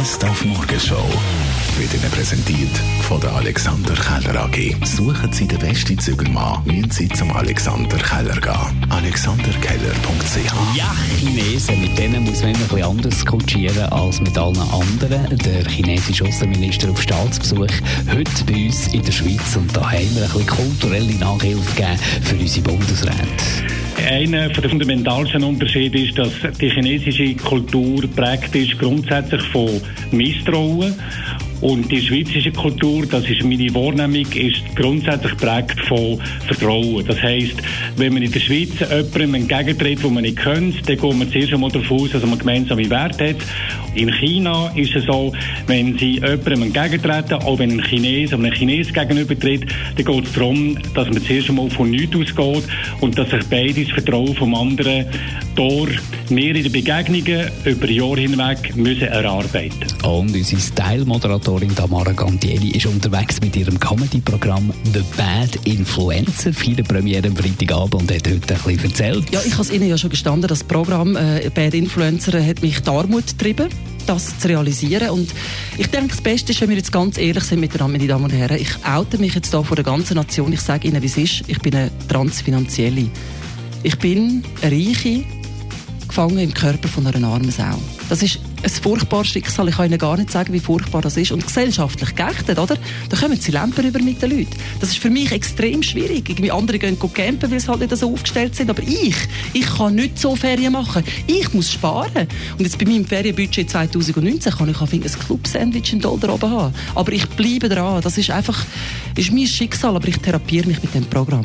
Best auf Morgenshow wird Ihnen präsentiert von der Alexander Keller AG. Suchen Sie den besten Zügelmann, müssen Sie zum Alexander Keller gehen. AlexanderKeller.ch Ja, Chinesen, mit denen muss man ein bisschen anders kutschieren als mit allen anderen. Der chinesische Außenminister auf Staatsbesuch heute bei uns in der Schweiz und da haben wir ein bisschen kulturelle Nachhilfe gegeben für unsere Bundesräte. Einer der fundamentalsten Unterschiede ist, dass die chinesische Kultur prägt ist grundsätzlich von Misstrauen und die schweizerische Kultur, das ist meine Wahrnehmung, ist grundsätzlich prägt von Vertrauen. Das heisst, wenn man in der Schweiz jemandem entgegentritt, wo man nicht kennt, dann geht man zuerst einmal davon aus, dass man gemeinsame Werte hat. In China ist es so, wenn sie jemandem entgegentreten, auch wenn ein Chines oder ein Chines gegenübertritt, dann geht es darum, dass man zuerst einmal von nichts ausgeht und dass sich beide das Vertrauen vom anderen durch mehrere Begegnungen über Jahre hinweg müssen erarbeiten. Und unsere Style-Moderatorin Tamara Gantieri ist unterwegs mit ihrem Comedy-Programm The Bad Influencer. Viele Premiere am Freitagabend und hat heute ein bisschen erzählt. Ja, ich habe es Ihnen ja schon gestanden, das Programm äh, Bad Influencer hat mich die Armut getrieben das zu realisieren. Und ich denke, das Beste ist, wenn wir jetzt ganz ehrlich sind miteinander, meine Damen und Herren. Ich oute mich jetzt hier vor der ganzen Nation. Ich sage Ihnen, wie es ist. Ich bin eine Transfinanzielle. Ich bin eine Reiche, gefangen im Körper von einer armen Sau. Das ist ein furchtbares Schicksal. Ich kann Ihnen gar nicht sagen, wie furchtbar das ist. Und gesellschaftlich geächtet, oder? Da kommen sie Lampen über mit den Leuten. Das ist für mich extrem schwierig. Irgendwie andere gehen campen, weil sie halt nicht so aufgestellt sind. Aber ich, ich kann nicht so Ferien machen. Ich muss sparen. Und jetzt bei meinem Ferienbudget 2019 kann ich ein Club-Sandwich in Dollar oben haben. Aber ich bleibe dran. Das ist einfach, ist mein Schicksal, aber ich therapiere mich mit dem Programm.